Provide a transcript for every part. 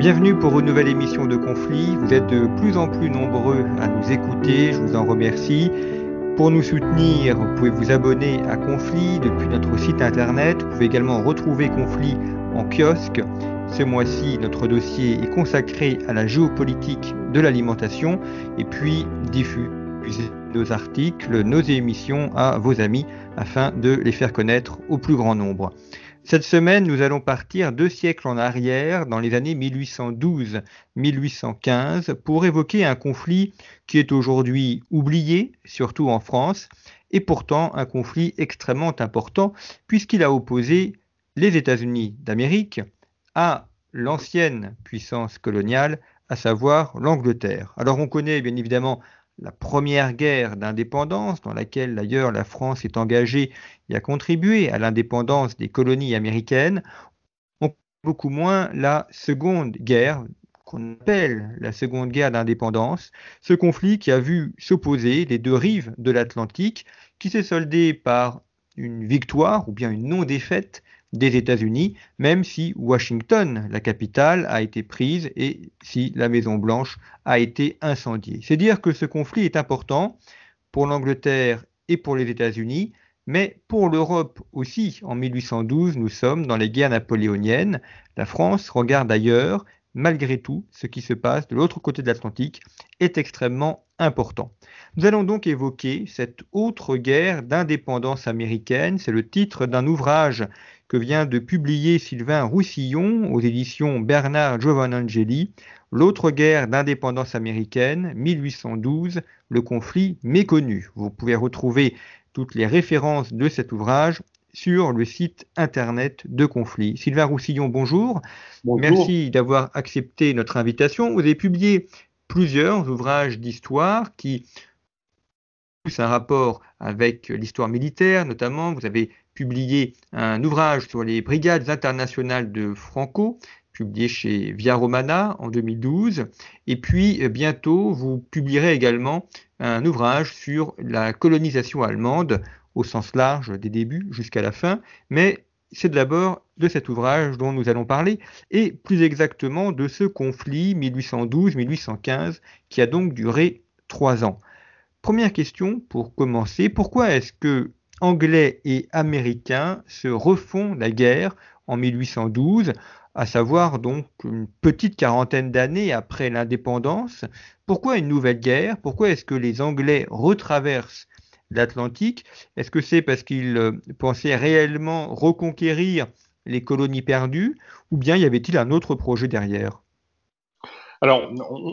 Bienvenue pour une nouvelle émission de Conflit. Vous êtes de plus en plus nombreux à nous écouter, je vous en remercie. Pour nous soutenir, vous pouvez vous abonner à Conflit depuis notre site internet. Vous pouvez également retrouver Conflit en kiosque. Ce mois-ci, notre dossier est consacré à la géopolitique de l'alimentation et puis diffuser nos articles, nos émissions à vos amis afin de les faire connaître au plus grand nombre. Cette semaine, nous allons partir deux siècles en arrière, dans les années 1812-1815, pour évoquer un conflit qui est aujourd'hui oublié, surtout en France, et pourtant un conflit extrêmement important, puisqu'il a opposé les États-Unis d'Amérique à l'ancienne puissance coloniale, à savoir l'Angleterre. Alors on connaît bien évidemment la première guerre d'indépendance, dans laquelle d'ailleurs la France est engagée et a contribué à l'indépendance des colonies américaines, on beaucoup moins la seconde guerre qu'on appelle la seconde guerre d'indépendance, ce conflit qui a vu s'opposer les deux rives de l'Atlantique, qui s'est soldé par une victoire ou bien une non-défaite des États-Unis, même si Washington, la capitale, a été prise et si la Maison Blanche a été incendiée. C'est dire que ce conflit est important pour l'Angleterre et pour les États-Unis, mais pour l'Europe aussi. En 1812, nous sommes dans les guerres napoléoniennes. La France regarde ailleurs. Malgré tout, ce qui se passe de l'autre côté de l'Atlantique est extrêmement important. Nous allons donc évoquer cette autre guerre d'indépendance américaine. C'est le titre d'un ouvrage que vient de publier Sylvain Roussillon aux éditions Bernard Giovanangeli, L'autre guerre d'indépendance américaine, 1812, le conflit méconnu. Vous pouvez retrouver toutes les références de cet ouvrage sur le site internet de Conflit. Sylvain Roussillon, bonjour. bonjour. Merci d'avoir accepté notre invitation. Vous avez publié plusieurs ouvrages d'histoire qui un rapport avec l'histoire militaire, notamment. Vous avez publié un ouvrage sur les brigades internationales de Franco, publié chez Via Romana en 2012. Et puis, euh, bientôt, vous publierez également un ouvrage sur la colonisation allemande au sens large des débuts jusqu'à la fin. Mais c'est d'abord de cet ouvrage dont nous allons parler, et plus exactement de ce conflit 1812-1815 qui a donc duré trois ans. Première question pour commencer, pourquoi est-ce que Anglais et Américains se refont la guerre en 1812, à savoir donc une petite quarantaine d'années après l'indépendance. Pourquoi une nouvelle guerre? Pourquoi est-ce que les Anglais retraversent l'Atlantique? Est-ce que c'est parce qu'ils euh, pensaient réellement reconquérir les colonies perdues? Ou bien y avait-il un autre projet derrière? Alors,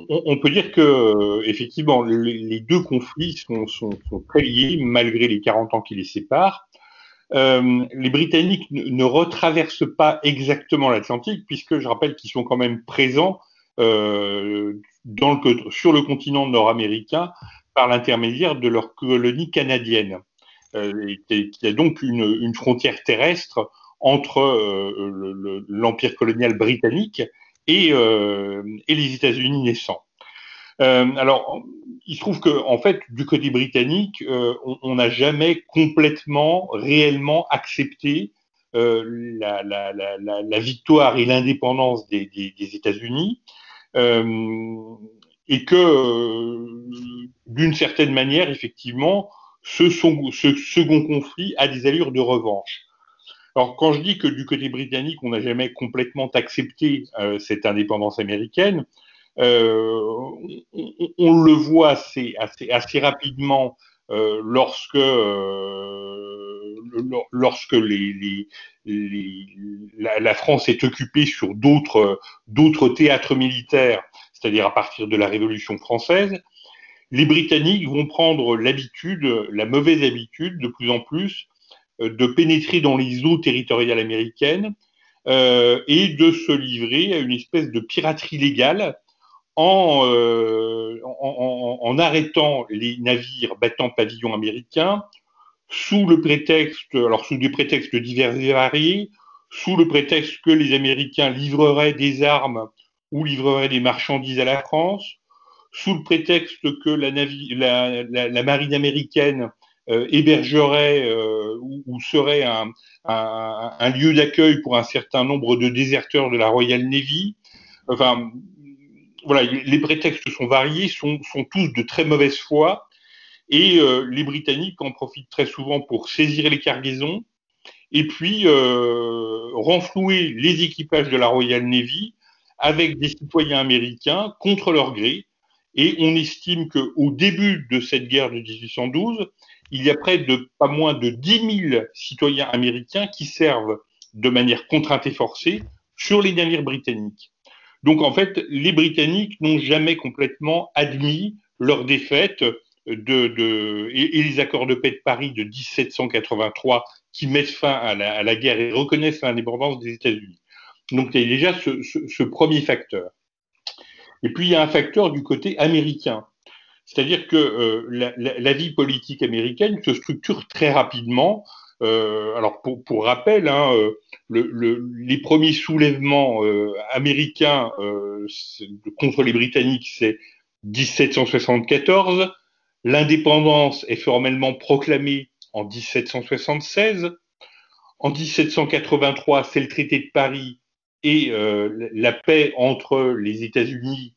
on, peut dire que euh, effectivement, les, deux conflits sont, sont, très liés malgré les 40 ans qui les séparent. Euh, les Britanniques ne, retraversent pas exactement l'Atlantique, puisque je rappelle qu'ils sont quand même présents euh, sur le continent nord-américain par l'intermédiaire de leur colonie canadienne. Euh, y a donc une, frontière terrestre entre l'empire colonial britannique et, euh, et les États-Unis naissants. Euh, alors, il se trouve que, en fait, du côté britannique, euh, on n'a jamais complètement, réellement accepté la, victoire et l'indépendance des, États-Unis, et que, d'une certaine manière, effectivement, ce second conflit a des allures de revanche. Alors, quand je dis que du côté britannique, on n'a jamais complètement accepté euh, cette indépendance américaine, euh, on, le voit assez, rapidement lorsque, la, France est occupée sur d'autres, d'autres théâtres militaires, c'est-à-dire à partir de la Révolution française, les Britanniques vont prendre l'habitude, la mauvaise habitude de plus en plus, de pénétrer dans les eaux territoriales américaines euh, et de se livrer à une espèce de piraterie légale en, euh, en, arrêtant les navires battant pavillon américain sous le prétexte, alors sous des prétextes divers et variés, sous le prétexte que les Américains livreraient des armes ou livreraient des marchandises à la France, sous le prétexte que la, marine américaine euh, hébergerait euh, ou, serait un, lieu d'accueil pour un certain nombre de déserteurs de la Royal Navy. Enfin, voilà, les prétextes sont variés, sont, tous de très mauvaise foi, et euh, les Britanniques en profitent très souvent pour saisir les cargaisons et puis renflouer les équipages de la Royal Navy avec des citoyens américains contre leur gré et on estime qu'au début de cette guerre de 1812, il y a près de pas moins de 10 000 citoyens américains qui servent de manière contrainte et forcée sur les navires britanniques. Donc en fait, les Britanniques n'ont jamais complètement admis leur défaite et, les accords de paix de Paris de 1783 qui mettent fin à la, guerre et reconnaissent l'indépendance des États-Unis. Donc il y a déjà ce premier facteur. Et puis il y a un facteur du côté américain. C'est-à-dire que euh, la, vie politique américaine se structure très rapidement. Euh, alors pour, rappel, hein, euh, les premiers soulèvements américains contre les Britanniques, c'est 1774. L'indépendance est formellement proclamée en 1776. En 1783, c'est le traité de Paris et la paix entre les États-Unis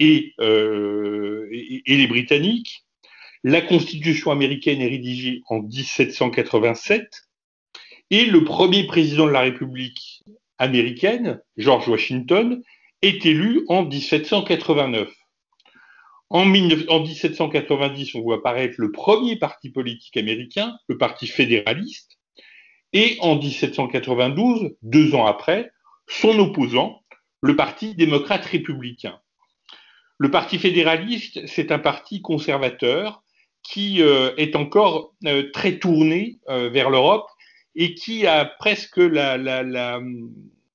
euh, et, les Britanniques. La Constitution américaine est rédigée en 1787 et le premier président de la République américaine, George Washington, est élu en 1789. En, en 1790, on voit apparaître le premier parti politique américain, le Parti fédéraliste, et en 1792, deux ans après, son opposant, le Parti démocrate républicain. Le Parti fédéraliste, c'est un parti conservateur qui euh, est encore euh, très tourné euh, vers l'Europe et qui a presque la... la,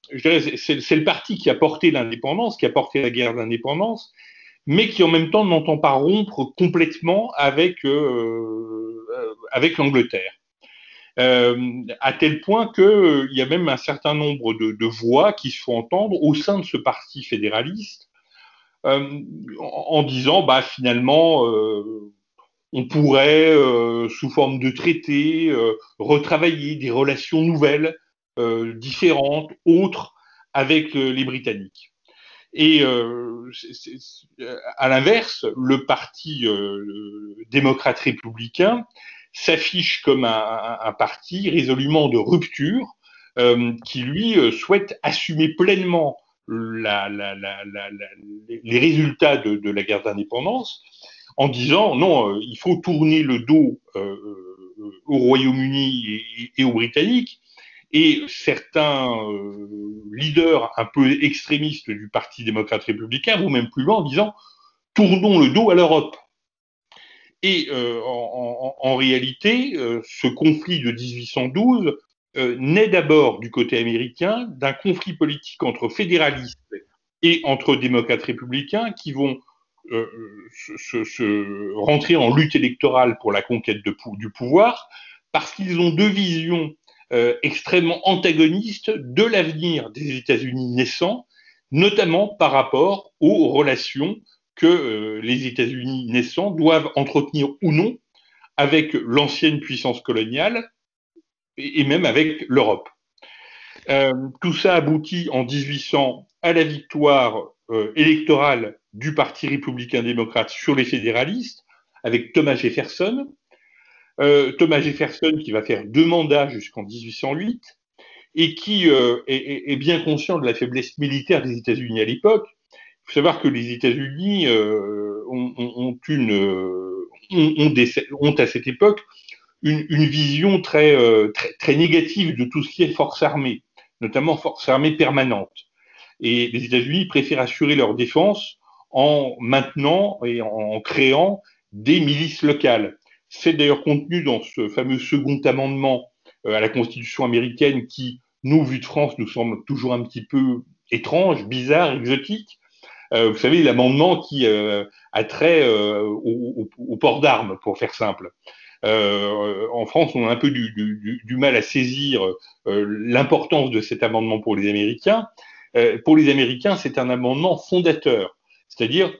c'est le parti qui a porté l'indépendance, qui a porté la guerre d'indépendance, mais qui en même temps n'entend pas rompre complètement avec, avec l'Angleterre. À tel point qu'il y a même un certain nombre de, voix qui se font entendre au sein de ce parti fédéraliste en, disant bah, finalement on pourrait, sous forme de traité, retravailler des relations nouvelles, différentes, autres, avec les Britanniques. Et à l'inverse, le parti démocrate républicain s'affiche comme un, parti résolument de rupture euh, qui, lui, euh, souhaite assumer pleinement les résultats de, la guerre d'indépendance en disant non, euh, il faut tourner le dos au Royaume-Uni et, aux Britanniques. Et certains leaders un peu extrémistes du Parti démocrate républicain vont même plus loin en disant tournons le dos à l'Europe. Et euh, en, réalité, euh, ce conflit de 1812 euh, naît d'abord du côté américain d'un conflit politique entre fédéralistes et entre démocrates républicains qui vont se, rentrer en lutte électorale pour la conquête du pouvoir parce qu'ils ont deux visions extrêmement antagonistes de l'avenir des États-Unis naissants, notamment par rapport aux relations que euh, les États-Unis naissants doivent entretenir ou non avec l'ancienne puissance coloniale et, même avec l'Europe. Euh, tout ça aboutit en 1800 à la victoire euh, électorale du Parti républicain démocrate sur les fédéralistes avec Thomas Jefferson. Thomas Jefferson qui va faire deux mandats jusqu'en 1808 et qui est, bien conscient de la faiblesse militaire des États-Unis à l'époque faut savoir que les États-Unis euh, euh, ont, à cette époque une, vision très, euh, très, très, négative de tout ce qui est force armée, notamment force armée permanente. Et les États-Unis préfèrent assurer leur défense en maintenant et en créant des milices locales. C'est d'ailleurs contenu dans ce fameux second amendement euh, à la Constitution américaine qui, nous, vu de France, nous semble toujours un petit peu étrange, bizarre, exotique. Euh, vous savez, l'amendement qui euh, a trait au, port d'armes, pour faire simple. En France, on a un peu du, mal à saisir l'importance de cet amendement pour les Américains. pour les Américains, c'est un amendement fondateur, c'est-à-dire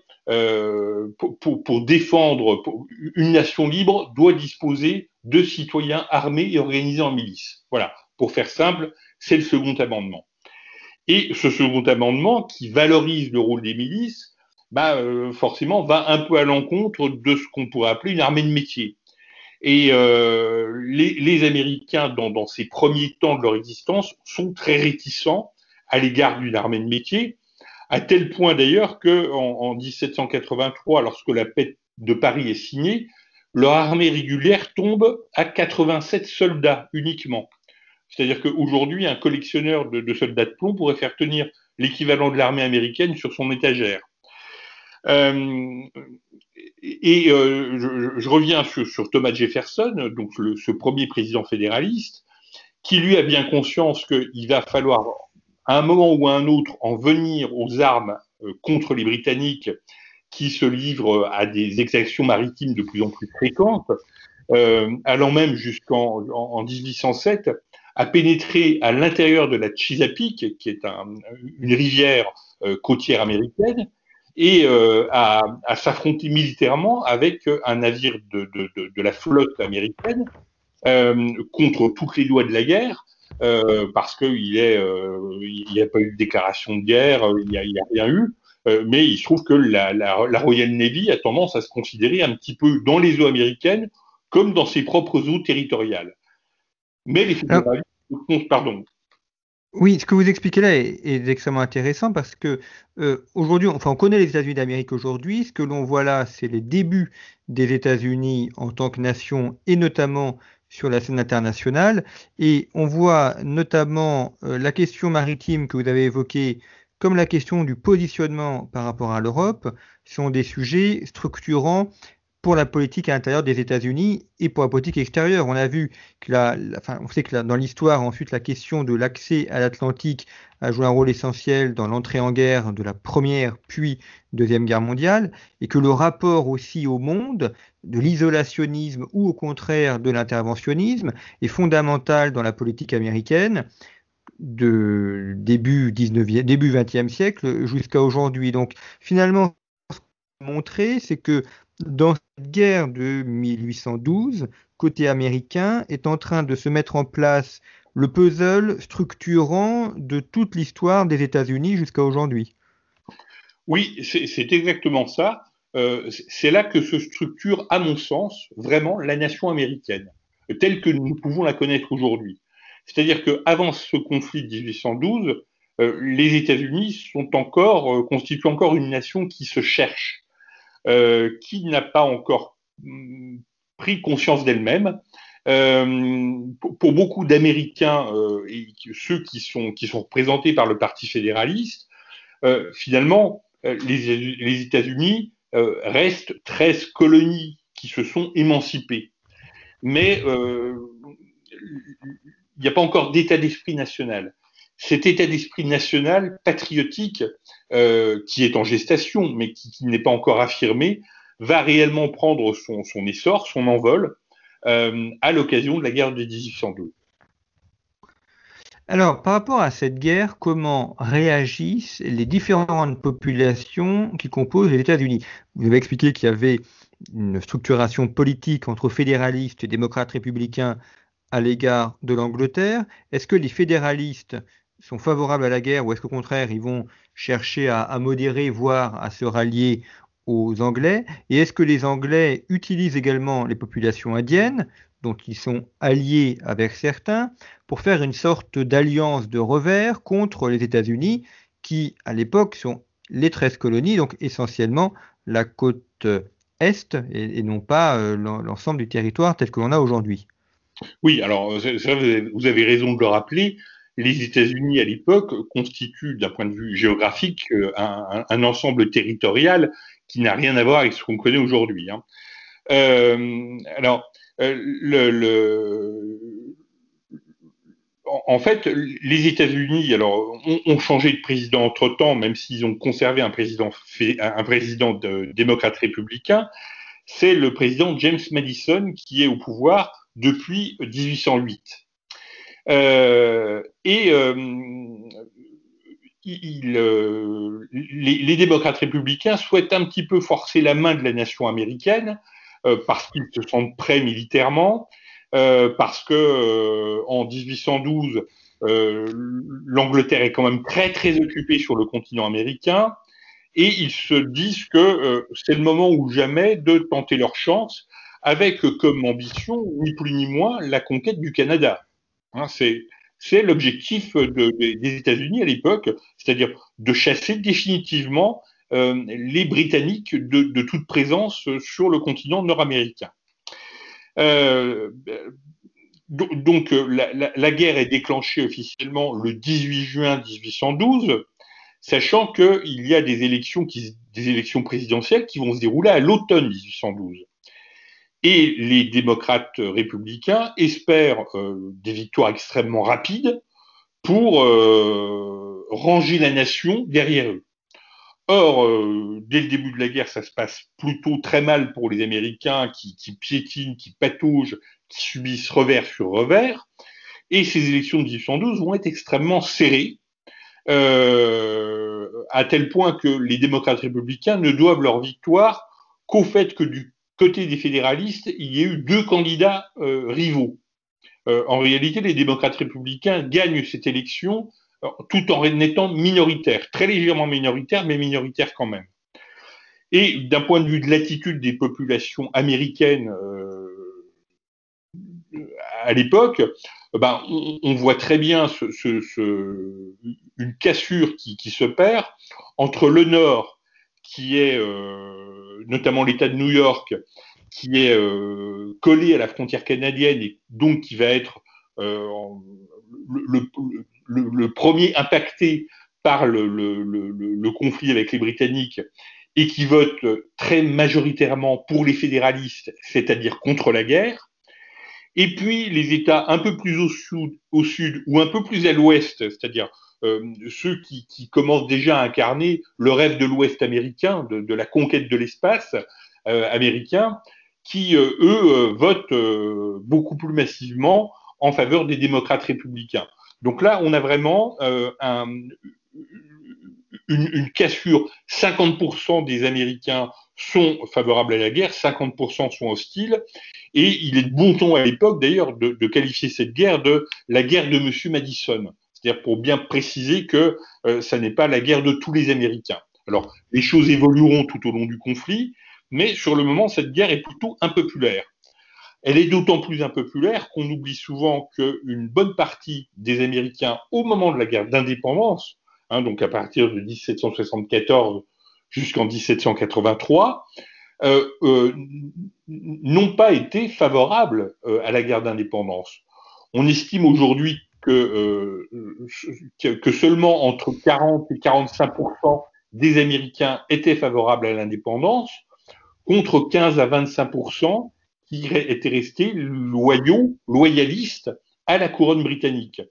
pour, défendre une nation libre doit disposer de citoyens armés et organisés en milice. Voilà, pour faire simple, c'est le second amendement. Et ce second amendement, qui valorise le rôle des milices, bah, euh, forcément va un peu à l'encontre de ce qu'on pourrait appeler une armée de métier. Et euh, les, Américains, dans, ces premiers temps de leur existence, sont très réticents à l'égard d'une armée de métier, à tel point d'ailleurs que en 1783, lorsque la paix de Paris est signée, leur armée régulière tombe à 87 soldats uniquement. C'est-à-dire qu'aujourd'hui, un collectionneur de, soldats de plomb pourrait faire tenir l'équivalent de l'armée américaine sur son étagère. Euh, et euh, je, reviens sur, Thomas Jefferson, donc ce premier président fédéraliste, qui lui a bien conscience qu'il va falloir, à un moment ou à un autre, en venir aux armes euh, contre les Britanniques qui se livrent à des exactions maritimes de plus en plus fréquentes, euh, allant même jusqu'en en, 1807 à pénétrer à l'intérieur de la Chesapeake, qui est une rivière côtière américaine, et euh, à, à s'affronter militairement avec un navire de, de, de, de la flotte américaine euh, contre toutes les lois de la guerre, euh, parce qu'il n'y a pas eu de déclaration de guerre, il n'y a, a, rien eu. Euh, mais il se trouve que la, Royal Navy a tendance à se considérer un petit peu dans les eaux américaines comme dans ses propres eaux territoriales. Mais les fédéralistes, pardon. Oui, ce que vous expliquez là est, extrêmement intéressant parce que euh, aujourd'hui, enfin, on connaît les États-Unis d'Amérique aujourd'hui. Ce que l'on voit là, c'est les débuts des États-Unis en tant que nation et notamment sur la scène internationale. Et on voit notamment euh, la question maritime que vous avez évoquée comme la question du positionnement par rapport à l'Europe, sont des sujets structurants pour la politique intérieure des États-Unis et pour la politique extérieure. On a vu que enfin, on sait que dans l'histoire, ensuite, la question de l'accès à l'Atlantique a joué un rôle essentiel dans l'entrée en guerre de la première puis deuxième guerre mondiale, et que le rapport aussi au monde, de l'isolationnisme ou au contraire de l'interventionnisme, est fondamental dans la politique américaine de début 19e, début 20e siècle jusqu'à aujourd'hui. Donc finalement, ce qu'on a montré, c'est que dans cette guerre de 1812, côté américain, est en train de se mettre en place le puzzle structurant de toute l'histoire des États-Unis jusqu'à aujourd'hui. Oui, c'est exactement ça. Euh, c'est là que se structure, à mon sens, vraiment la nation américaine, telle que nous pouvons la connaître aujourd'hui. C'est-à-dire qu'avant ce conflit de 1812, euh, les États-Unis sont encore, euh, constituent encore une nation qui se cherche, euh, qui n'a pas encore mm, pris conscience d'elle-même. Pour, beaucoup d'Américains et ceux qui sont, représentés par le Parti fédéraliste, finalement, les États-Unis restent 13 colonies qui se sont émancipées. Mais il n'y a pas encore d'état d'esprit national. Cet état d'esprit national patriotique, euh, qui est en gestation, mais qui, n'est pas encore affirmé, va réellement prendre son, essor, son envol, euh, à l'occasion de la guerre de 1812. Alors, par rapport à cette guerre, comment réagissent les différentes populations qui composent les États-Unis? Vous avez expliqué qu'il y avait une structuration politique entre fédéralistes et démocrates républicains à l'égard de l'Angleterre Est-ce que les fédéralistes sont favorables à la guerre ou est-ce qu'au contraire ils vont chercher à, modérer, voire à se rallier aux Anglais? Et est-ce que les Anglais utilisent également les populations indiennes, dont ils sont alliés avec certains, pour faire une sorte d'alliance de revers contre les États-Unis, qui à l'époque sont les 13 colonies, donc essentiellement la côte est et, non pas euh, l'ensemble du territoire tel que l'on a aujourd'hui? Oui, alors vous avez raison de le rappeler. Les États-Unis à l'époque constituent, d'un point de vue géographique, euh, un, ensemble territorial qui n'a rien à voir avec ce qu'on connaît aujourd'hui. Hein. Euh, alors, le, en fait, les États-Unis, alors, ont, changé de président entre temps, même s'ils ont conservé un président, un président de, démocrate républicain. C'est le président James Madison qui est au pouvoir depuis 1808. Euh, et euh, euh, les, démocrates républicains souhaitent un petit peu forcer la main de la nation américaine parce qu'ils se sentent prêts militairement, parce que en 1812 l'Angleterre est quand même très très occupée sur le continent américain et ils se disent que c'est le moment ou jamais de tenter leur chance avec comme ambition ni plus ni moins la conquête du Canada. Hein, c'est l'objectif des États-Unis à l'époque, c'est-à-dire de chasser définitivement euh, les Britanniques de, toute présence sur le continent nord-américain. Euh, donc la, guerre est déclenchée officiellement le 18 juin 1812, sachant qu'il y a des élections présidentielles qui vont se dérouler à l'automne 1812. Et les démocrates républicains espèrent euh, des victoires extrêmement rapides pour euh, ranger la nation derrière eux. Or, euh, dès le début de la guerre, ça se passe plutôt très mal pour les Américains qui, piétinent, qui pataugent, qui subissent revers sur revers. Et ces élections de 1812 vont être extrêmement serrées, à tel point que les démocrates républicains ne doivent leur victoire qu'au fait que du côté des fédéralistes, il y a eu deux candidats euh, rivaux. Euh, en réalité, les démocrates républicains gagnent cette élection euh, tout en étant minoritaires, très légèrement minoritaires, mais minoritaires quand même. Et d'un point de vue de l'attitude des populations américaines à l'époque, ben, on, voit très bien une cassure qui, qui, se perd entre le Nord, qui est notamment l'État de New York, qui est euh, collé à la frontière canadienne et donc qui va être euh, le, premier impacté par le, conflit avec les Britanniques et qui vote très majoritairement pour les fédéralistes, c'est-à-dire contre la guerre. Et puis les États un peu plus au sud, ou un peu plus à l'ouest, c'est-à-dire ceux qui, commencent déjà à incarner le rêve de l'Ouest américain, de, la conquête de l'espace euh, américain, qui, euh, eux, votent beaucoup plus massivement en faveur des démocrates républicains. Donc là, on a vraiment une, cassure. 50% des Américains sont favorables à la guerre, 50% sont hostiles, et il est de bon ton à l'époque, d'ailleurs, de, qualifier cette guerre de la guerre de Monsieur Madison c'est-à-dire pour bien préciser que euh, ça n'est pas la guerre de tous les Américains. Alors, les choses évolueront tout au long du conflit, mais sur le moment, cette guerre est plutôt impopulaire. Elle est d'autant plus impopulaire qu'on oublie souvent qu'une bonne partie des Américains, au moment de la guerre d'indépendance, hein, donc à partir de 1774 jusqu'en 1783, euh, euh, n'ont pas été favorables à la guerre d'indépendance. On estime aujourd'hui que, euh, que seulement entre 40 et 45% des Américains étaient favorables à l'indépendance, contre 15 à 25% qui étaient restés loyaux, loyalistes à la couronne britannique.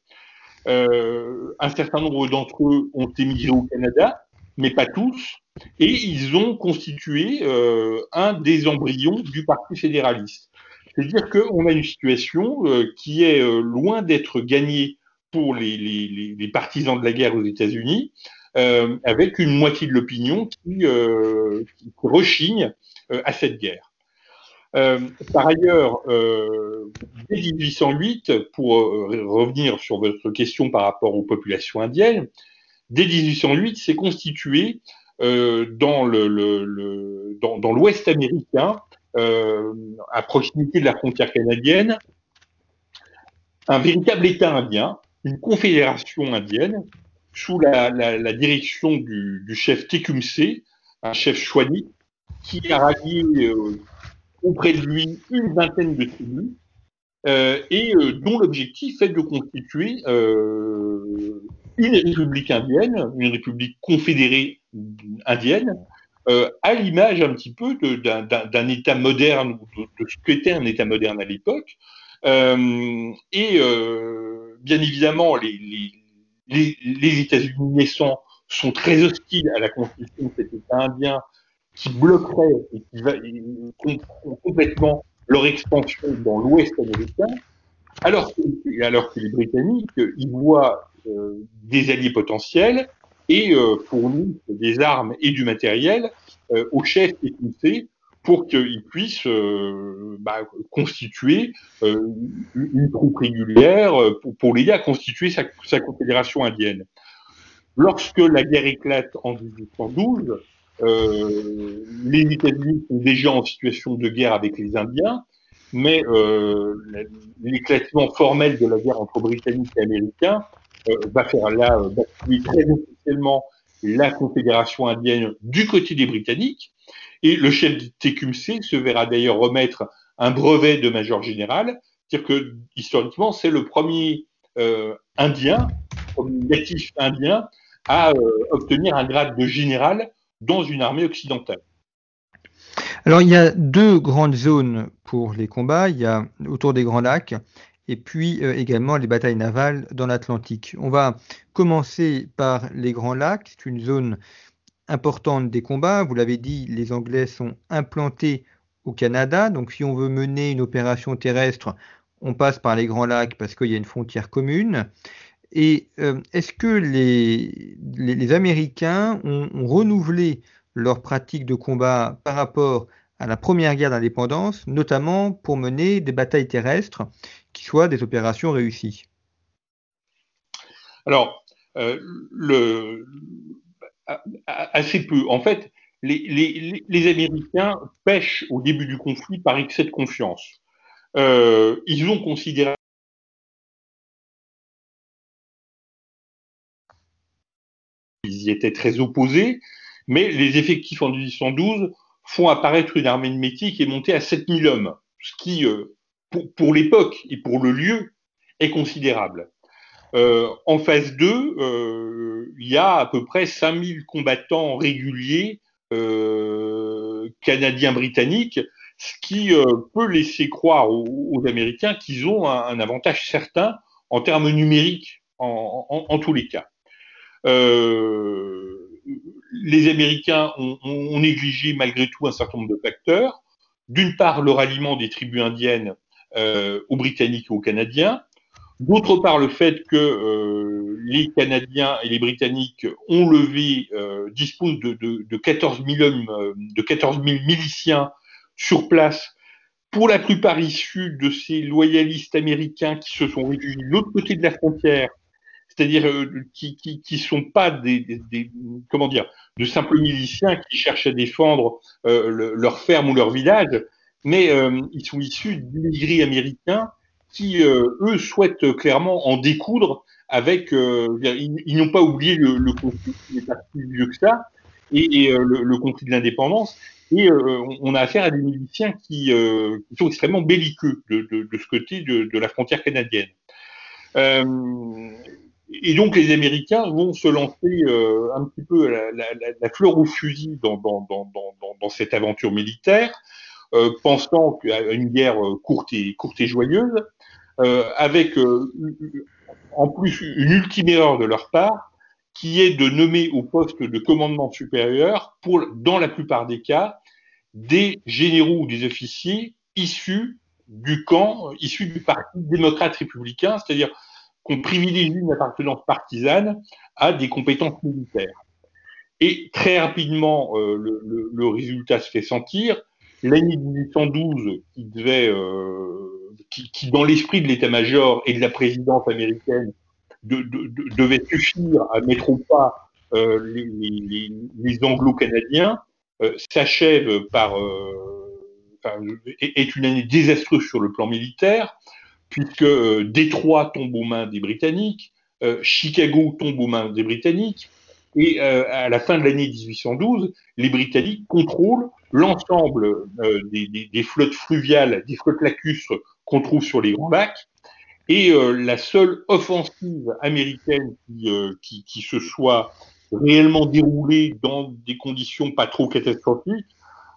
Euh, un certain nombre d'entre eux ont émigré au Canada, mais pas tous, et ils ont constitué euh, un des embryons du Parti fédéraliste. C'est-à-dire qu'on a une situation euh, qui est euh, loin d'être gagnée pour les, partisans de la guerre aux États-Unis, euh, avec une moitié de l'opinion qui, rechigne à cette guerre. par ailleurs, dès 1808, pour revenir sur votre question par rapport aux populations indiennes, dès 1808 s'est constitué dans l'Ouest américain euh, à proximité de la frontière canadienne, un véritable État indien, une confédération indienne, sous la, direction du, chef Tecumseh, un chef chouani, qui a rallié euh, auprès de lui une vingtaine de tribus, et dont l'objectif est de constituer une république indienne, une république confédérée indienne, à l'image un petit peu d'un État moderne, de, ce qu'était un État moderne à l'époque. et bien évidemment, les, États-Unis naissants sont très hostiles à la constitution de cet État indien qui bloquerait et qui va complètement leur expansion dans l'Ouest américain, alors que, les Britanniques y voient euh, des alliés potentiels et euh, fournissent des armes et du matériel euh, aux chefs écoutés pour qu'ils puissent euh, bah, constituer euh, une troupe régulière pour, pour l'aider à constituer sa, sa confédération indienne. Lorsque la guerre éclate en 1812, euh, les États-Unis sont déjà en situation de guerre avec les Indiens, mais euh, l'éclatement formel de la guerre entre Britanniques et Américains euh, va faire là euh, basculer la Confédération indienne du côté des Britanniques, et le chef du TQMC se verra d'ailleurs remettre un brevet de major général, c'est-à-dire que historiquement c'est le premier euh, Indien, premier natif indien à euh, obtenir un grade de général dans une armée occidentale. Alors il y a deux grandes zones pour les combats, il y a autour des Grands Lacs et puis euh, également les batailles navales dans l'Atlantique. On va commencer par les Grands Lacs, c'est une zone importante des combats. Vous l'avez dit, les Anglais sont implantés au Canada, donc si on veut mener une opération terrestre, on passe par les Grands Lacs parce qu'il y a une frontière commune. Et euh, est-ce que les, Américains ont, ont, renouvelé leur pratique de combat par rapport à la première guerre d'indépendance, notamment pour mener des batailles terrestres? Soient des opérations réussies Alors, euh, assez peu. En fait, les, Américains pêchent au début du conflit par excès de confiance. Euh, ils ont considéré ils y étaient très opposés, mais les effectifs en 1812 font apparaître une armée mimétique qui est montée à 7000 hommes, ce qui, euh, pour, l'époque et pour le lieu, est considérable. Euh, en phase 2, euh, il y a à peu près 5000 combattants réguliers euh, canadiens-britanniques, ce qui peut laisser croire aux, Américains qu'ils ont un, avantage certain en termes numériques, en, tous les cas. Les Américains ont, négligé malgré tout un certain nombre de facteurs. D'une part, le ralliement des tribus indiennes euh, aux Britanniques et aux Canadiens. D'autre part, le fait que euh, les Canadiens et les Britanniques ont levé, euh, disposent de, de, de, 14 000 hommes, euh, de 14 000 miliciens sur place, pour la plupart issus de ces loyalistes américains qui se sont réfugiés de l'autre côté de la frontière c'est-à-dire euh, qui, qui sont pas des, comment dire de simples miliciens qui cherchent à défendre euh, le, leur ferme ou leur village, mais euh, ils sont issus d'immigrés américains qui euh, eux souhaitent clairement en découdre avec euh, ils, n'ont pas oublié le, conflit qui est plus vieux que ça et, le, conflit de l'indépendance et on a affaire à des miliciens qui, sont extrêmement belliqueux de, ce côté de, la frontière canadienne. Euh, et donc les Américains vont se lancer euh, un petit peu la, la, fleur au fusil dans, cette aventure militaire, euh, pensant à une guerre euh, courte et, joyeuse, euh, avec euh, en plus une ultime erreur de leur part, qui est de nommer au poste de commandement supérieur, pour, dans la plupart des cas, des généraux ou des officiers issus du camp, issus du Parti démocrate républicain, c'est-à-dire qu'on privilégie une appartenance partisane à des compétences militaires. Et très rapidement, euh, le, résultat se fait sentir. L'année 1812, qui devait, euh, qui, dans l'esprit de l'état-major et de la présidence américaine, de, de, de, devait suffire à mettre au pas euh, les, anglo-canadiens, euh, s'achève par est une année désastreuse sur le plan militaire puisque Détroit tombe aux mains des Britanniques, Chicago tombe aux mains des Britanniques, et euh, à la fin de l'année 1812, les Britanniques contrôlent l'ensemble euh, des, des, des, flottes fluviales, des flottes lacustres qu'on trouve sur les Grands Lacs. Et euh, la seule offensive américaine qui, euh, qui, qui, se soit réellement déroulée dans des conditions pas trop catastrophiques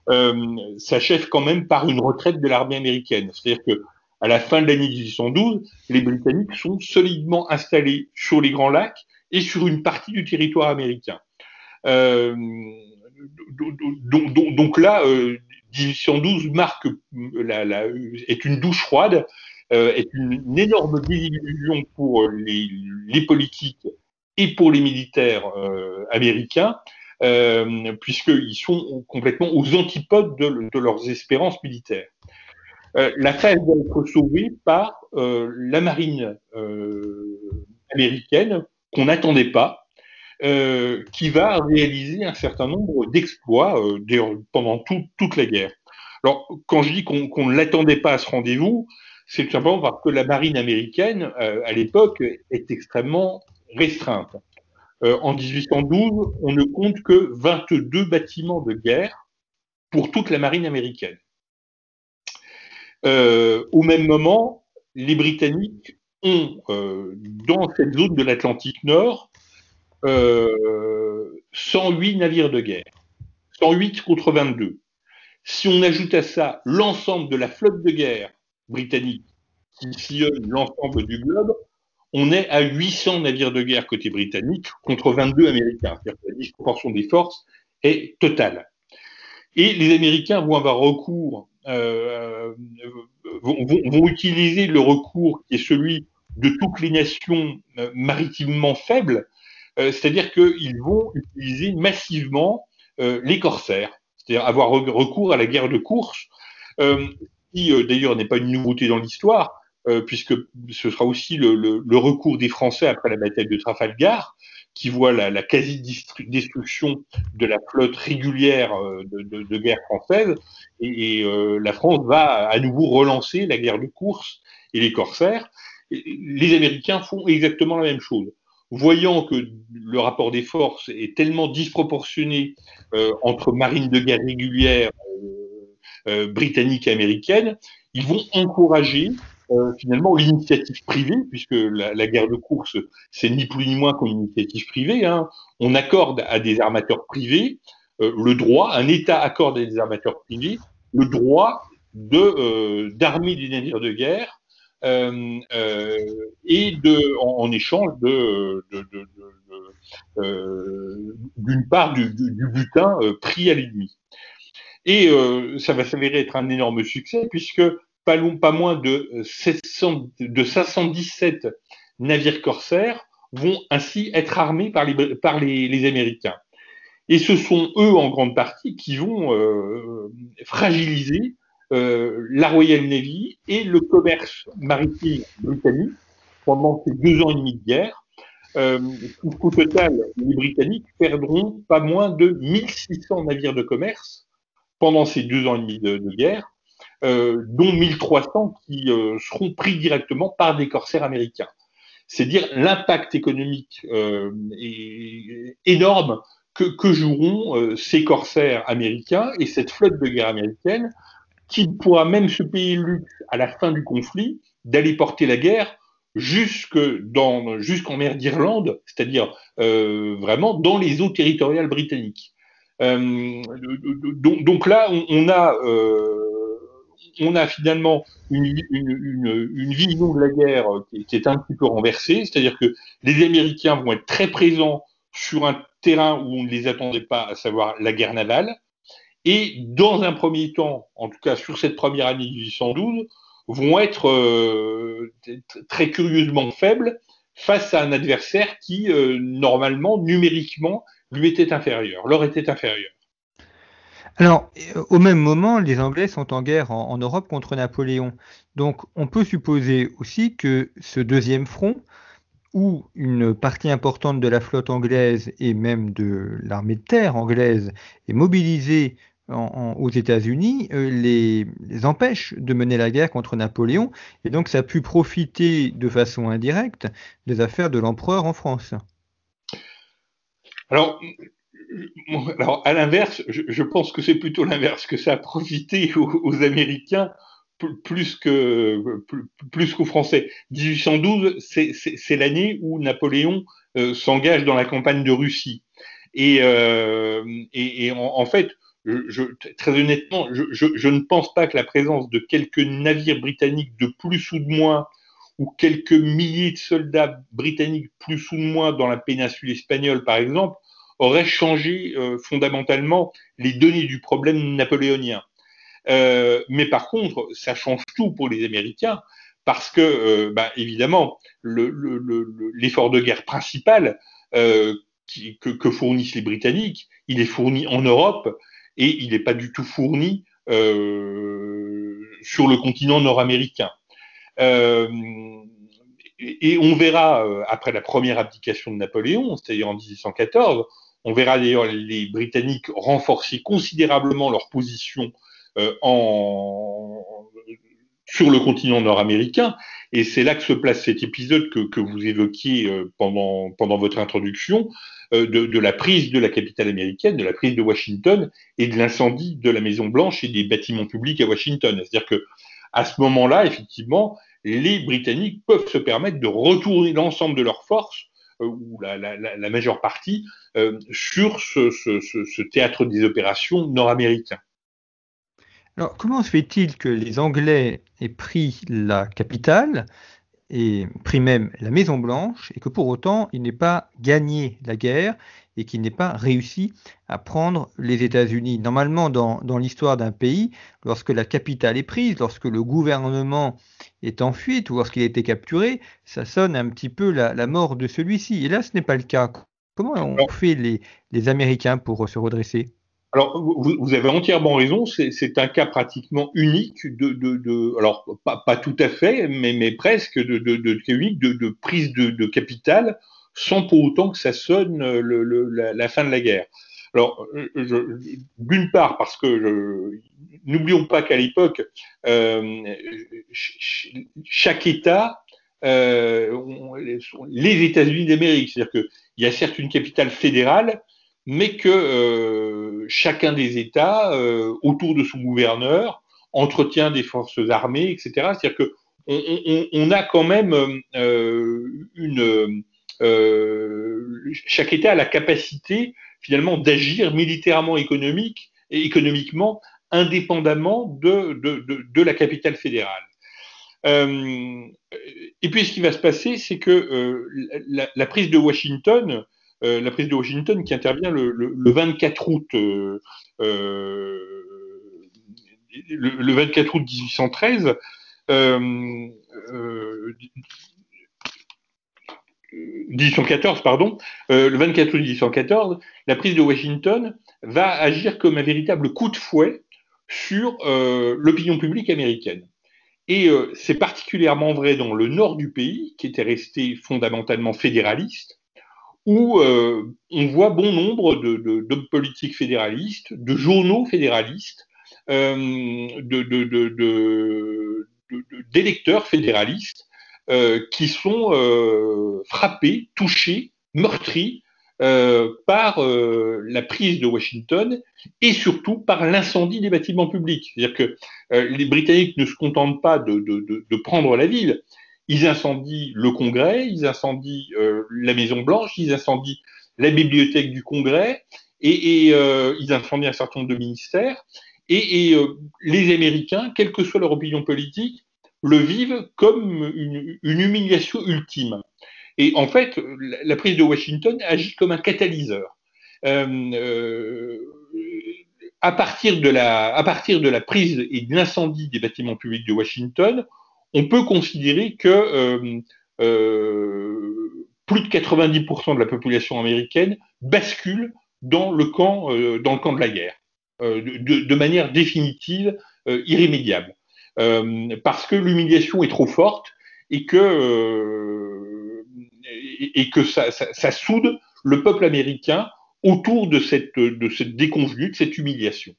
euh, s'achève quand même par une retraite de l'armée américaine. C'est-à-dire que à la fin de l'année 1812, les Britanniques sont solidement installés sur les Grands Lacs et sur une partie du territoire américain. Euh, donc, là, euh, 1812 marque la, la, est une douche froide euh, est une, énorme désillusion pour les, politiques et pour les militaires euh, américains, euh, puisqu'ils sont complètement aux antipodes de, leurs espérances militaires. Euh, la phase va être sauvée par euh, la marine euh, américaine qu'on n'attendait pas, qui va réaliser un certain nombre d'exploits pendant tout, toute la guerre. Alors, quand je dis qu'on qu ne l'attendait pas à ce rendez-vous, c'est tout simplement parce que la marine américaine, euh, à l'époque, est extrêmement restreinte. Euh, en 1812, on ne compte que 22 bâtiments de guerre pour toute la marine américaine. Euh, au même moment, les Britanniques ont, euh, dans cette zone de l'Atlantique Nord, 108 navires de guerre. 108 contre 22. Si on ajoute à ça l'ensemble de la flotte de guerre britannique qui sillonne l'ensemble du globe, on est à 800 navires de guerre côté britannique contre 22 américains. C'est-à-dire que la disproportion des forces est totale. Et les Américains vont avoir recours, euh, vont, utiliser le recours qui est celui de toutes les nations euh, maritimement faibles, euh, c'est-à-dire qu'ils vont utiliser massivement euh, les corsaires, c'est-à-dire avoir recours à la guerre de course, qui d'ailleurs n'est pas une nouveauté dans l'histoire, puisque ce sera aussi le, recours des Français après la bataille de Trafalgar, qui voit la, quasi-destruction de la flotte régulière euh, de, guerre française, et, euh, la France va à nouveau relancer la guerre de course et les corsaires. Les Américains font exactement la même chose. Voyant que le rapport des forces est tellement disproportionné euh, entre marine de guerre régulière euh, britannique et américaine, ils vont encourager euh, finalement l'initiative privée, puisque la, guerre de course, c'est ni plus ni moins qu'une initiative privée. Hein. On accorde à des armateurs privés euh, le droit, un État accorde à des armateurs privés le droit euh, d'armer des navires de guerre et de en, échange d'une part du butin pris à l'ennemi. Et ça va s'avérer être un énorme succès puisque pas, pas moins de, 700, de 517 navires corsaires vont ainsi être armés par les, Américains. Et ce sont eux, en grande partie, qui vont euh, fragiliser euh, la Royal Navy et le commerce maritime britannique pendant ces deux ans et demi de guerre. Euh, au total, les Britanniques perdront pas moins de 1600 navires de commerce pendant ces deux ans et demi de, de guerre, euh, dont 1300 qui euh, seront pris directement par des corsaires américains. C'est dire l'impact économique euh, énorme que, joueront euh, ces corsaires américains et cette flotte de guerre américaine qui pourra même se payer le luxe à la fin du conflit d'aller porter la guerre jusque dans jusqu'en mer d'Irlande, c'est-à-dire vraiment dans les eaux territoriales britanniques. Donc, là, on, a on a finalement une, vision de la guerre qui, qui est un petit peu renversée, c'est-à-dire que les Américains vont être très présents sur un terrain où on ne les attendait pas, à savoir la guerre navale, et dans un premier temps, en tout cas sur cette première année 1812, vont être euh, très curieusement faibles face à un adversaire qui, euh, normalement, numériquement, lui était inférieur, leur était inférieur. Alors, au même moment, les Anglais sont en guerre en, Europe contre Napoléon. Donc, on peut supposer aussi que ce deuxième front, où une partie importante de la flotte anglaise et même de l'armée de terre anglaise est mobilisée aux États-Unis, euh, les, les, empêche de mener la guerre contre Napoléon. Et donc, ça a pu profiter de façon indirecte des affaires de l'empereur en France. Alors, alors, à l'inverse, je, pense que c'est plutôt l'inverse, que ça a profité aux, Américains plus que plus, qu'aux Français. 1812, c'est l'année où Napoléon euh, s'engage dans la campagne de Russie. Et, euh, en, fait, très honnêtement, je, je, ne pense pas que la présence de quelques navires britanniques de plus ou de moins, ou quelques milliers de soldats britanniques plus ou de moins dans la péninsule espagnole, par exemple, aurait changé euh, fondamentalement les données du problème napoléonien. Euh, mais par contre, ça change tout pour les Américains parce que, euh, bah, évidemment, l'effort de guerre principal euh, que, fournissent les Britanniques, il est fourni en Europe et il n'est pas du tout fourni sur le continent nord-américain. et on verra, après la première abdication de Napoléon, c'est-à-dire en 1814, on verra d'ailleurs les Britanniques renforcer considérablement leur position euh, sur le continent nord-américain. Et c'est là que se place cet épisode que, vous évoquiez euh, pendant, pendant votre introduction, euh, de, de, la prise de la capitale américaine, de la prise de Washington et de l'incendie de la Maison Blanche et des bâtiments publics à Washington. C'est-à-dire que à ce moment-là, effectivement, les Britanniques peuvent se permettre de retourner l'ensemble de leurs forces ou la, majeure partie sur ce, ce, ce, théâtre des opérations nord-américain. Alors, comment se fait-il que les Anglais aient pris la capitale et pris même la Maison Blanche et que pour autant ils n'aient pas gagné la guerre et qu'ils n'aient pas réussi à prendre les États-Unis. Normalement, dans, l'histoire d'un pays, lorsque la capitale est prise, lorsque le gouvernement est en fuite ou lorsqu'il a été capturé, ça sonne un petit peu la, mort de celui-ci. Et là, ce n'est pas le cas. Comment ont fait les Américains pour se redresser? Alors, vous, avez entièrement raison, c'est un cas pratiquement unique de, de, de alors pas, pas, tout à fait, mais, mais presque de, de, de, prise de, capital, sans pour autant que ça sonne le, le, la, fin de la guerre. Alors, d'une part, parce que n'oublions pas qu'à l'époque, euh, chaque État, euh, les États-Unis d'Amérique, c'est-à-dire qu'il y a certes une capitale fédérale, mais que euh, chacun des États, euh, autour de son gouverneur, entretient des forces armées, etc. C'est-à-dire que on, a quand même euh, une chaque État a la capacité finalement d'agir militairement économique et économiquement indépendamment de, la capitale fédérale. et puis ce qui va se passer, c'est que la, prise de Washington euh, la prise de Washington qui intervient le, 24 août. Euh, euh, le, 24 août 1813, 1814, pardon, le 24 août 1814, la prise de Washington va agir comme un véritable coup de fouet sur l'opinion publique américaine. Et c'est particulièrement vrai dans le nord du pays, qui était resté fondamentalement fédéraliste, où euh, on voit bon nombre d'hommes de, de, politiques fédéralistes, de journaux fédéralistes, euh, d'électeurs fédéralistes euh, qui sont frappés, touchés, meurtris par la prise de Washington et surtout par l'incendie des bâtiments publics. C'est-à-dire que les Britanniques ne se contentent pas de, de prendre la ville, ils incendient le Congrès, ils incendient euh, la Maison Blanche, ils incendient la bibliothèque du Congrès, et, euh, ils incendient un certain nombre de ministères. Et, euh, les Américains, quelle que soit leur opinion politique, le vivent comme une, humiliation ultime. Et en fait, la, prise de Washington agit comme un catalyseur. à, partir de la, à partir de la prise et de l'incendie des bâtiments publics de Washington, on peut considérer que euh, euh, plus de 90% de la population américaine bascule dans le camp, euh, de la guerre, de, manière définitive, irrémédiable, parce que l'humiliation est trop forte et que, ça, soude le peuple américain autour de cette, de cette déconvenue, de cette humiliation.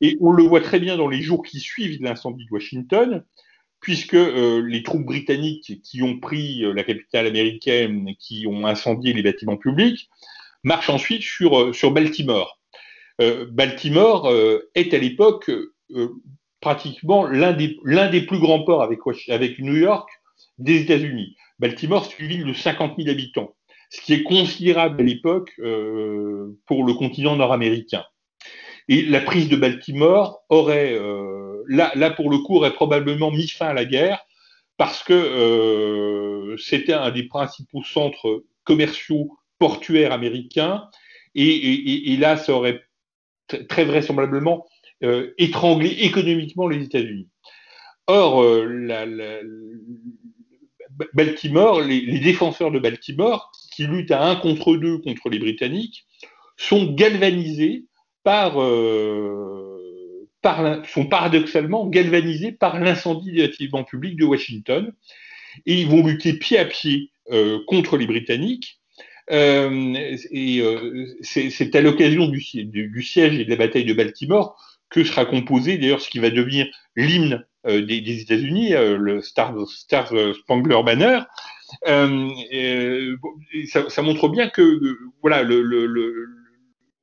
Et on le voit très bien dans les jours qui suivent l'incendie de Washington, puisque euh, les troupes britanniques qui ont pris euh, la capitale américaine, qui ont incendié les bâtiments publics, marchent ensuite sur, euh, Baltimore. Baltimore est à l'époque pratiquement l'un des, plus grands ports avec, avec New York des États-Unis. Baltimore, c'est une ville de 50 000 habitants, ce qui est considérable à l'époque pour le continent nord-américain. Et la prise de Baltimore aurait, là, là pour le coup, aurait probablement mis fin à la guerre parce que euh, c'était un des principaux centres commerciaux portuaires américains et, là, ça aurait très vraisemblablement euh, étranglé économiquement les États-Unis. Or, euh, Baltimore, les, défenseurs de Baltimore, qui luttent à un contre deux contre les Britanniques, sont galvanisés par, sont paradoxalement galvanisés par l'incendie des bâtiments publics de Washington, et ils vont lutter pied à pied euh, contre les Britanniques. Euh, et euh, c'est à l'occasion du, siège et de la bataille de Baltimore que sera composé d'ailleurs ce qui va devenir l'hymne des, États-Unis, le Star, Spangler Banner. Ça, montre bien que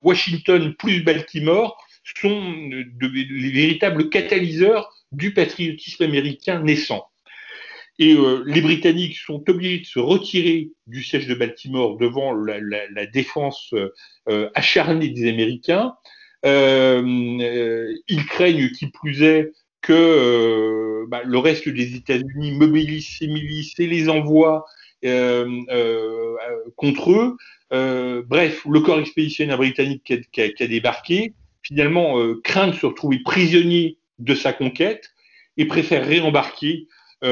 Washington plus Baltimore sont les véritables catalyseurs du patriotisme américain naissant. Et euh, les Britanniques sont obligés de se retirer du siège de Baltimore devant la, défense euh, acharnée des Américains. Euh, ils craignent qui plus est que bah, le reste des États-Unis mobilise ses milices et les envoie contre eux. Bref, le corps expéditionnaire britannique qui a débarqué, finalement, craint de se retrouver prisonnier de sa conquête et préfère réembarquer en,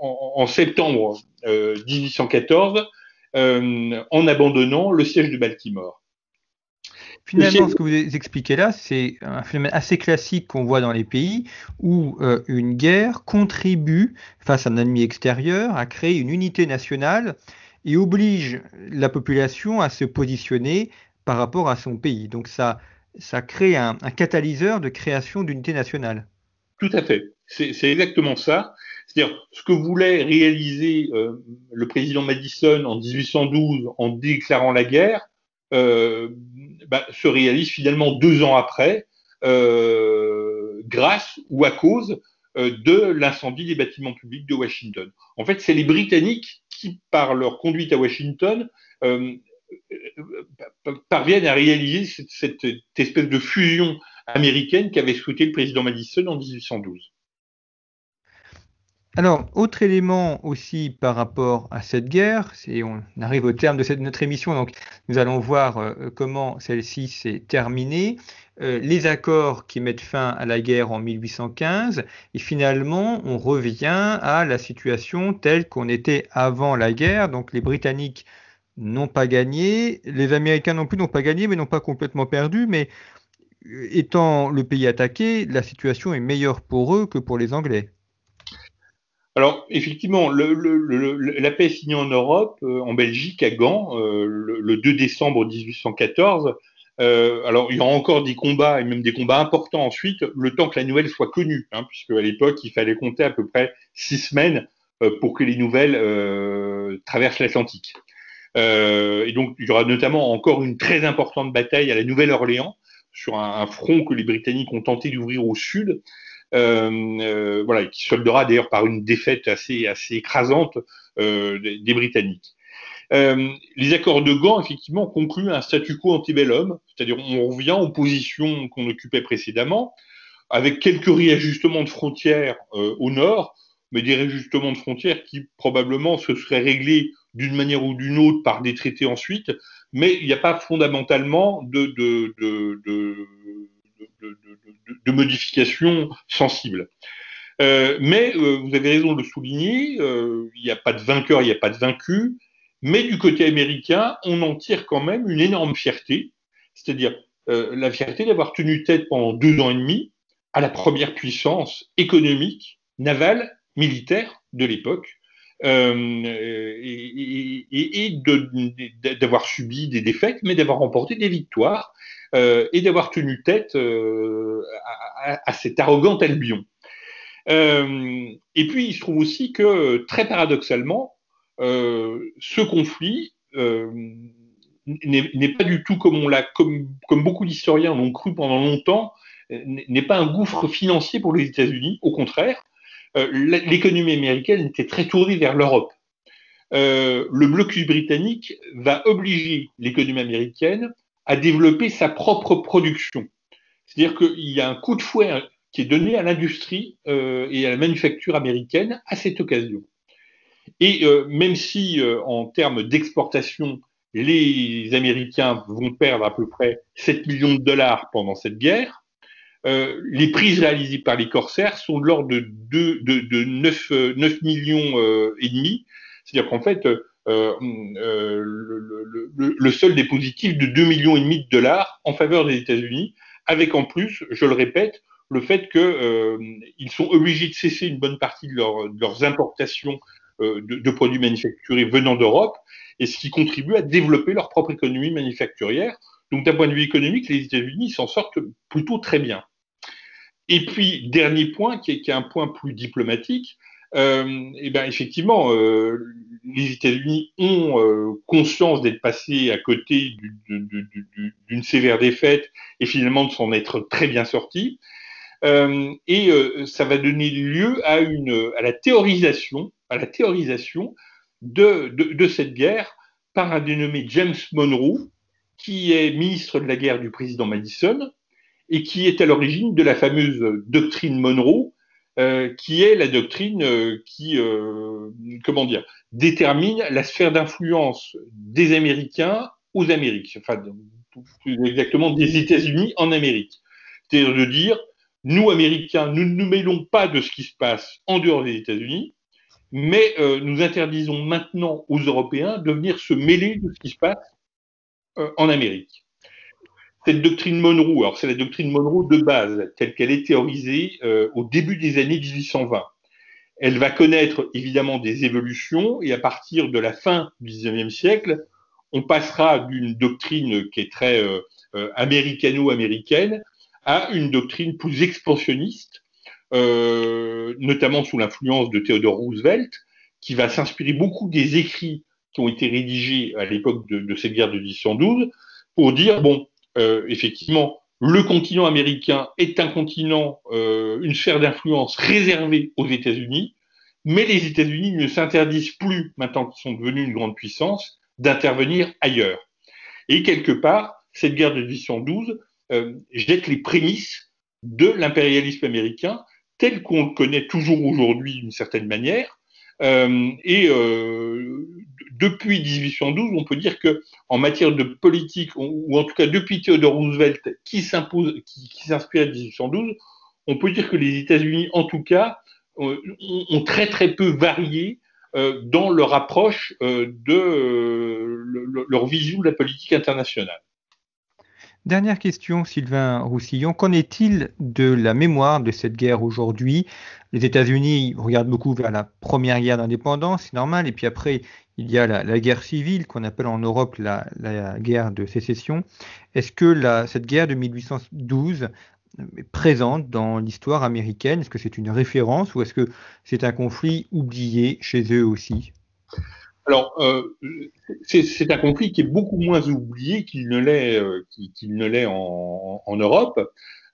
en, septembre 1814 en abandonnant le siège de Baltimore. Finalement, ce que vous expliquez là, c'est un phénomène assez classique qu'on voit dans les pays où euh, une guerre contribue, face à un ennemi extérieur, à créer une unité nationale et oblige la population à se positionner par rapport à son pays. Donc ça, crée un, catalyseur de création d'unité nationale. Tout à fait. C'est exactement ça. C'est-à-dire ce que voulait réaliser euh, le président Madison en 1812 en déclarant la guerre, euh, bah, se réalise finalement deux ans après, euh, grâce ou à cause de l'incendie des bâtiments publics de Washington. En fait, c'est les Britanniques qui, par leur conduite à Washington, parviennent à réaliser cette, espèce de fusion américaine qu'avait souhaité le président Madison en 1812. Alors, autre élément aussi par rapport à cette guerre, c'est on arrive au terme de notre émission, donc nous allons voir euh, comment celle-ci s'est terminée, euh, les accords qui mettent fin à la guerre en 1815, et finalement on revient à la situation telle qu'on était avant la guerre, donc les Britanniques n'ont pas gagné, les Américains non plus n'ont pas gagné, mais n'ont pas complètement perdu, mais euh, étant le pays attaqué, la situation est meilleure pour eux que pour les Anglais. Alors, effectivement, le, la paix est signée en Europe, euh, en Belgique, à Gand, euh, le, 2 décembre 1814. Euh, alors, il y aura encore des combats, et même des combats importants ensuite, le temps que la nouvelle soit connue, hein, puisque à l'époque, il fallait compter à peu près six semaines pour que les nouvelles traversent l'Atlantique. Et donc, il y aura notamment encore une très importante bataille à la Nouvelle-Orléans, sur un, front que les Britanniques ont tenté d'ouvrir au sud, euh, euh, voilà, qui soldera d'ailleurs par une défaite assez, assez écrasante euh, des, Britanniques. Euh, les accords de Gand, effectivement, concluent un statu quo antebellum, c'est-à-dire on revient aux positions qu'on occupait précédemment, avec quelques réajustements de frontières euh, au nord, mais des réajustements de frontières qui probablement se seraient réglés d'une manière ou d'une autre par des traités ensuite, mais il n'y a pas fondamentalement de, de, de, modifications sensibles. Euh, mais euh, vous avez raison de le souligner, euh, il n'y a pas de vainqueur, il n'y a pas de vaincu, mais du côté américain, on en tire quand même une énorme fierté, c'est-à-dire la fierté d'avoir tenu tête pendant deux ans et demi à la première puissance économique, navale, militaire de l'époque, et, et, d'avoir subi des défaites, mais d'avoir remporté des victoires euh, et d'avoir tenu tête euh, à, cet arrogant Albion. Euh, et puis, il se trouve aussi que, très paradoxalement, ce conflit n'est pas du tout comme, comme beaucoup d'historiens l'ont cru pendant longtemps, n'est pas un gouffre financier pour les États-Unis. Au contraire, l'économie américaine était très tournée vers l'Europe. le blocus britannique va obliger l'économie américaine à développer sa propre production. C'est-à-dire qu'il y a un coup de fouet qui est donné à l'industrie et à la manufacture américaine à cette occasion. Et même si en termes d'exportation, les Américains vont perdre à peu près 7 millions de dollars pendant cette guerre. Euh, les prises réalisées par les corsaires sont de l'ordre de, de, de, 9, 9, millions euh, et demi. C'est-à-dire qu'en fait, euh, euh le, le, le, positif de 2 millions et demi de dollars en faveur des États-Unis, avec en plus, je le répète, le fait qu'ils euh, sont obligés de cesser une bonne partie de, leur, de leurs importations de, produits manufacturés venant d'Europe et ce qui contribue à développer leur propre économie manufacturière. Donc d'un point de vue économique, les États-Unis s'en sortent plutôt très bien. Et puis, dernier point, qui est, un point plus diplomatique, euh, et eh ben effectivement, euh, les États-Unis ont euh, conscience d'être passés à côté d'une sévère défaite et finalement de s'en être très bien sortis. Euh, et euh, ça va donner lieu à, une, à la théorisation, à la théorisation de, de, de, cette guerre par un dénommé James Monroe, qui est ministre de la guerre du président Madison et qui est à l'origine de la fameuse doctrine Monroe, euh, qui est la doctrine euh, qui, euh, comment dire, détermine la sphère d'influence des Américains aux Amériques, enfin plus exactement des États-Unis en Amérique. C'est-à-dire de dire, nous Américains, nous ne nous mêlons pas de ce qui se passe en dehors des États-Unis, mais nous interdisons maintenant aux Européens de venir se mêler de ce qui se passe en Amérique. Cette doctrine Monroe, alors c'est la doctrine Monroe de base, telle qu'elle est théorisée euh, au début des années 1820. Elle va connaître évidemment des évolutions et à partir de la fin du 19e siècle, on passera d'une doctrine qui est très euh, euh, américano-américaine à une doctrine plus expansionniste euh, notamment sous l'influence de Theodore Roosevelt, qui va s'inspirer beaucoup des écrits qui ont été rédigés à l'époque de, de, cette guerre de 1812 pour dire, bon, euh, effectivement, le continent américain est un continent, euh, une sphère d'influence réservée aux États-Unis, mais les États-Unis ne s'interdisent plus, maintenant qu'ils sont devenus une grande puissance, d'intervenir ailleurs. Et quelque part, cette guerre de 1812 euh, jette les prémices de l'impérialisme américain tel qu'on le connaît toujours aujourd'hui d'une certaine manière. Et depuis 1812, on peut dire que en matière de politique, ou en tout cas depuis Theodore Roosevelt, qui s'inspire de 1812, on peut dire que les États-Unis, en tout cas, euh, ont très très peu varié euh, dans leur approche euh, de le, leur vision de la politique internationale. Dernière question, Sylvain Roussillon. Qu'en est-il de la mémoire de cette guerre aujourd'hui? Les États-Unis regardent beaucoup vers la première guerre d'indépendance, c'est normal, et puis après, il y a la, guerre civile qu'on appelle en Europe la, guerre de sécession. Est-ce que cette guerre de 1812 est présente dans l'histoire américaine? Est-ce que c'est une référence ou est-ce que c'est un conflit oublié chez eux aussi? Alors, euh, c'est un conflit qui est beaucoup moins oublié qu'il ne l'est euh, qu'il en, Europe.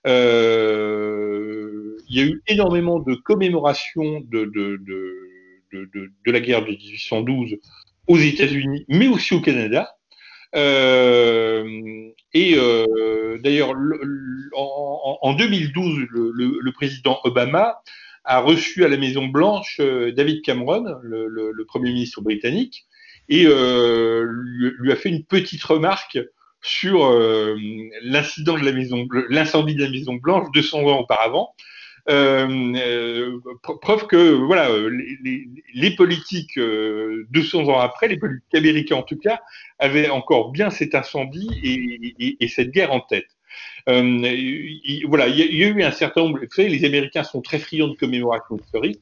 Euh, il y a eu énormément de commémorations de, de, la guerre de 1812 aux États-Unis, mais aussi au Canada. Euh, et euh, d'ailleurs, en, en, 2012, le, président Obama a reçu à la Maison Blanche euh, David Cameron, le, Premier ministre britannique, et lui, lui, a fait une petite remarque sur l'incendie de la Maison Blanche 200 ans auparavant. Euh, euh preuve que voilà, les, les, les politiques 200 ans après, les politiques américains en tout cas, avaient encore bien cet incendie et, et, et cette guerre en tête. Euh, il, voilà, il y, a, il y, a, eu un certain nombre. Vous savez, les Américains sont très friands de commémorations historiques,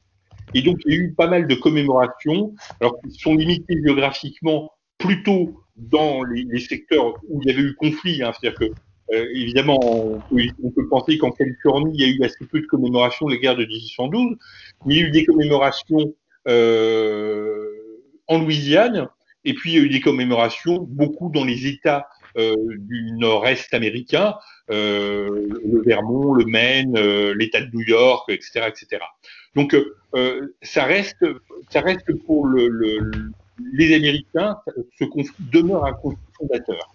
et donc il y a eu pas mal de commémorations, alors qui sont limitées géographiquement plutôt dans les, les secteurs où il y avait eu conflit. Hein, C'est-à-dire que euh, évidemment, on peut, on peut penser qu'en Californie, il y a eu assez peu de commémorations de la guerre de 1812, mais il y a eu des commémorations euh, en Louisiane, et puis il y a eu des commémorations beaucoup dans les États du nord-est américain, le Vermont, le Maine, l'État de New York, etc., etc. Donc ça reste, ça reste pour le, les Américains, ce conflit demeure un conflit fondateur.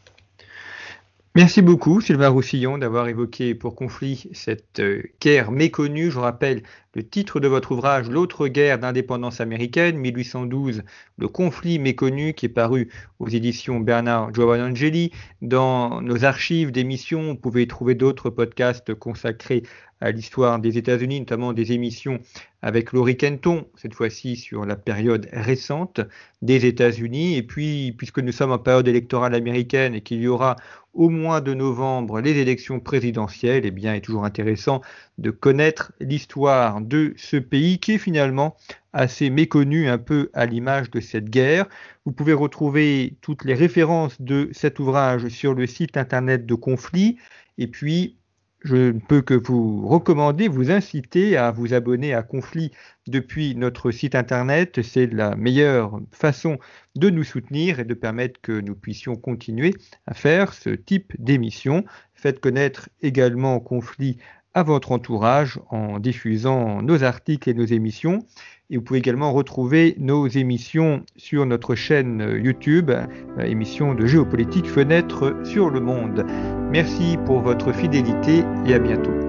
Merci beaucoup Sylvain Roussillon d'avoir évoqué pour conflit cette euh, guerre méconnue. Je rappelle le titre de votre ouvrage, L'autre guerre d'indépendance américaine, 1812, le conflit méconnu, qui est paru aux éditions Bernard Giovannangeli. Dans nos archives d'émissions, vous pouvez trouver d'autres podcasts consacrés à l'histoire des États-Unis, notamment des émissions avec Laurie Kenton, cette fois-ci sur la période récente des États-Unis. Et puis, puisque nous sommes en période électorale américaine et qu'il y aura au mois de novembre les élections présidentielles, eh bien, il est toujours intéressant de connaître l'histoire de ce pays qui est finalement assez méconnu un peu à l'image de cette guerre. Vous pouvez retrouver toutes les références de cet ouvrage sur le site internet de Conflit. Et puis, je ne peux que vous recommander, vous inciter à vous abonner à Conflit depuis notre site internet. C'est la meilleure façon de nous soutenir et de permettre que nous puissions continuer à faire ce type d'émission. Faites connaître également Conflit à votre entourage en diffusant nos articles et nos émissions. Et vous pouvez également retrouver nos émissions sur notre chaîne YouTube, euh, émission de géopolitique Fenêtre sur le monde. Merci pour votre fidélité et à bientôt.